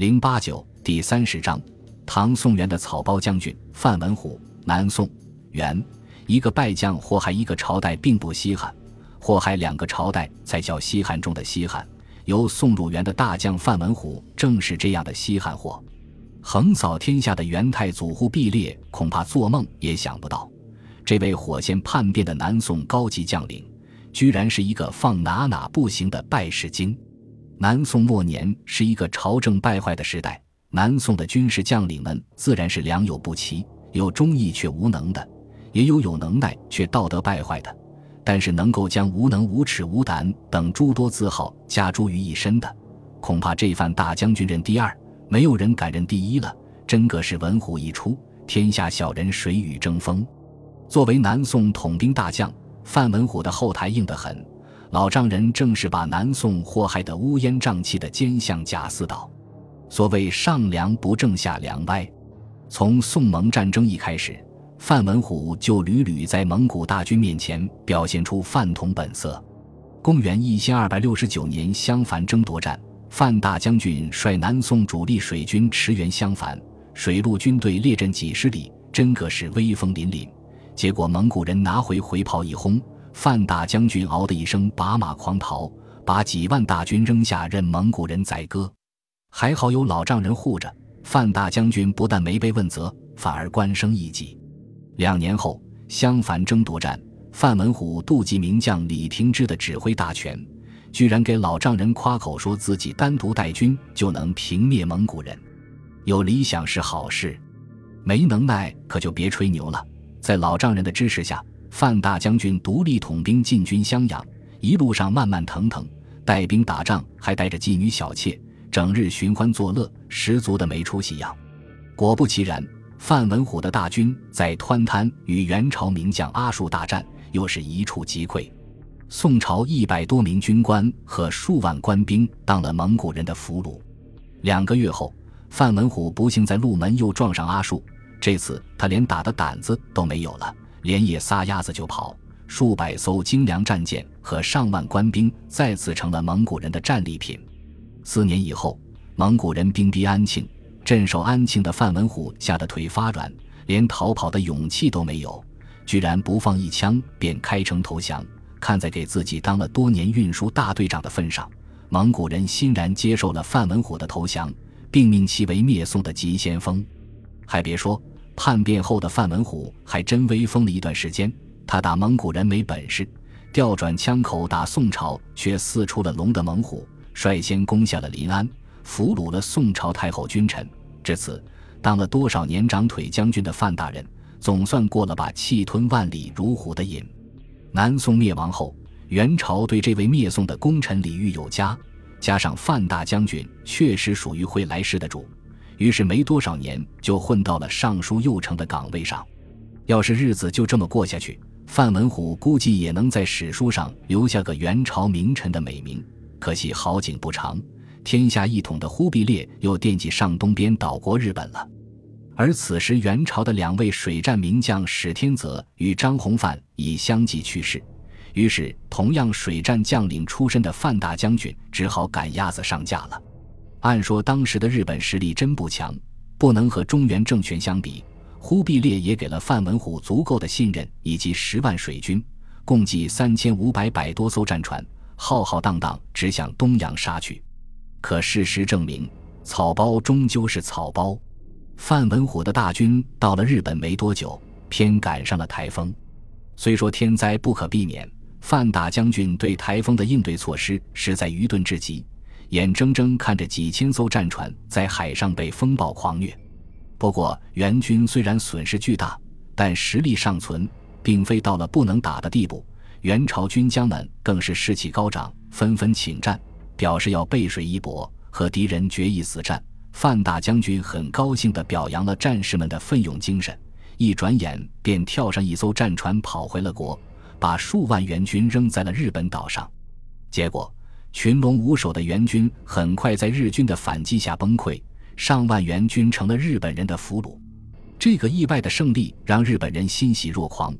零八九第三十章，唐宋元的草包将军范文虎。南宋元一个败将祸害一个朝代并不稀罕，祸害两个朝代才叫稀罕中的稀罕。由宋入元的大将范文虎正是这样的稀罕货。横扫天下的元太祖忽必烈恐怕做梦也想不到，这位火线叛变的南宋高级将领，居然是一个放哪哪不行的败事精。南宋末年是一个朝政败坏的时代，南宋的军事将领们自然是良莠不齐，有忠义却无能的，也有有能耐却道德败坏的。但是能够将无能、无耻、无胆等诸多字号加诸于一身的，恐怕这番大将军认第二，没有人敢认第一了。真个是文虎一出，天下小人谁与争锋？作为南宋统兵大将，范文虎的后台硬得很。老丈人正是把南宋祸害得乌烟瘴气的奸相贾似道。所谓上梁不正下梁歪，从宋蒙战争一开始，范文虎就屡屡在蒙古大军面前表现出饭桶本色。公元一千二百六十九年襄樊争夺战，范大将军率南宋主力水军驰援襄樊，水陆军队列阵几十里，真个是威风凛凛。结果蒙古人拿回回炮一轰。范大将军嗷的一声，拔马狂逃，把几万大军扔下，任蒙古人宰割。还好有老丈人护着，范大将军不但没被问责，反而官升一级。两年后，襄樊争夺战，范文虎妒忌名将李廷芝的指挥大权，居然给老丈人夸口，说自己单独带军就能平灭蒙古人。有理想是好事，没能耐可就别吹牛了。在老丈人的支持下。范大将军独立统兵进军襄阳，一路上慢慢腾腾，带兵打仗还带着妓女小妾，整日寻欢作乐，十足的没出息样。果不其然，范文虎的大军在湍滩与元朝名将阿术大战，又是一触即溃。宋朝一百多名军官和数万官兵当了蒙古人的俘虏。两个月后，范文虎不幸在鹿门又撞上阿术，这次他连打的胆子都没有了。连夜撒丫子就跑，数百艘精良战舰和上万官兵再次成了蒙古人的战利品。四年以后，蒙古人兵逼安庆，镇守安庆的范文虎吓得腿发软，连逃跑的勇气都没有，居然不放一枪便开城投降。看在给自己当了多年运输大队长的份上，蒙古人欣然接受了范文虎的投降，并命其为灭宋的急先锋。还别说。叛变后的范文虎还真威风了一段时间。他打蒙古人没本事，调转枪口打宋朝却四出了龙的猛虎，率先攻下了临安，俘虏了宋朝太后君臣。至此，当了多少年长腿将军的范大人，总算过了把气吞万里如虎的瘾。南宋灭亡后，元朝对这位灭宋的功臣礼遇有加，加上范大将军确实属于会来事的主。于是没多少年就混到了尚书右丞的岗位上。要是日子就这么过下去，范文虎估计也能在史书上留下个元朝名臣的美名。可惜好景不长，天下一统的忽必烈又惦记上东边岛国日本了。而此时元朝的两位水战名将史天泽与张弘范已相继去世，于是同样水战将领出身的范大将军只好赶鸭子上架了。按说当时的日本实力真不强，不能和中原政权相比。忽必烈也给了范文虎足够的信任，以及十万水军，共计三千五百百多艘战船，浩浩荡荡直向东洋杀去。可事实证明，草包终究是草包。范文虎的大军到了日本没多久，偏赶上了台风。虽说天灾不可避免，范大将军对台风的应对措施实在愚钝至极。眼睁睁看着几千艘战船在海上被风暴狂虐，不过元军虽然损失巨大，但实力尚存，并非到了不能打的地步。元朝军将们更是士气高涨，纷纷请战，表示要背水一搏，和敌人决一死战。范大将军很高兴地表扬了战士们的奋勇精神，一转眼便跳上一艘战船跑回了国，把数万元军扔在了日本岛上。结果。群龙无首的援军很快在日军的反击下崩溃，上万援军成了日本人的俘虏。这个意外的胜利让日本人欣喜若狂，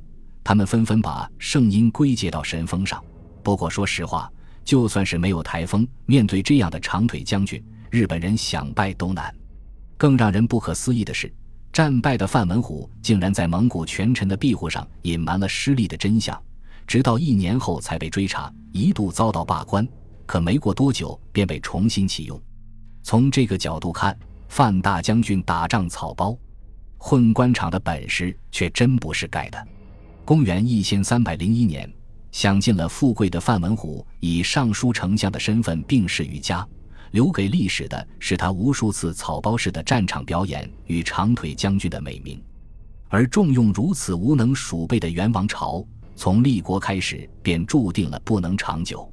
他们纷纷把圣因归结到神风上。不过说实话，就算是没有台风，面对这样的长腿将军，日本人想败都难。更让人不可思议的是，战败的范文虎竟然在蒙古权臣的庇护上隐瞒了失利的真相，直到一年后才被追查，一度遭到罢官。可没过多久便被重新启用。从这个角度看，范大将军打仗草包、混官场的本事却真不是盖的。公元一千三百零一年，享尽了富贵的范文虎以尚书丞相的身份病逝于家。留给历史的是他无数次草包式的战场表演与长腿将军的美名，而重用如此无能鼠辈的元王朝，从立国开始便注定了不能长久。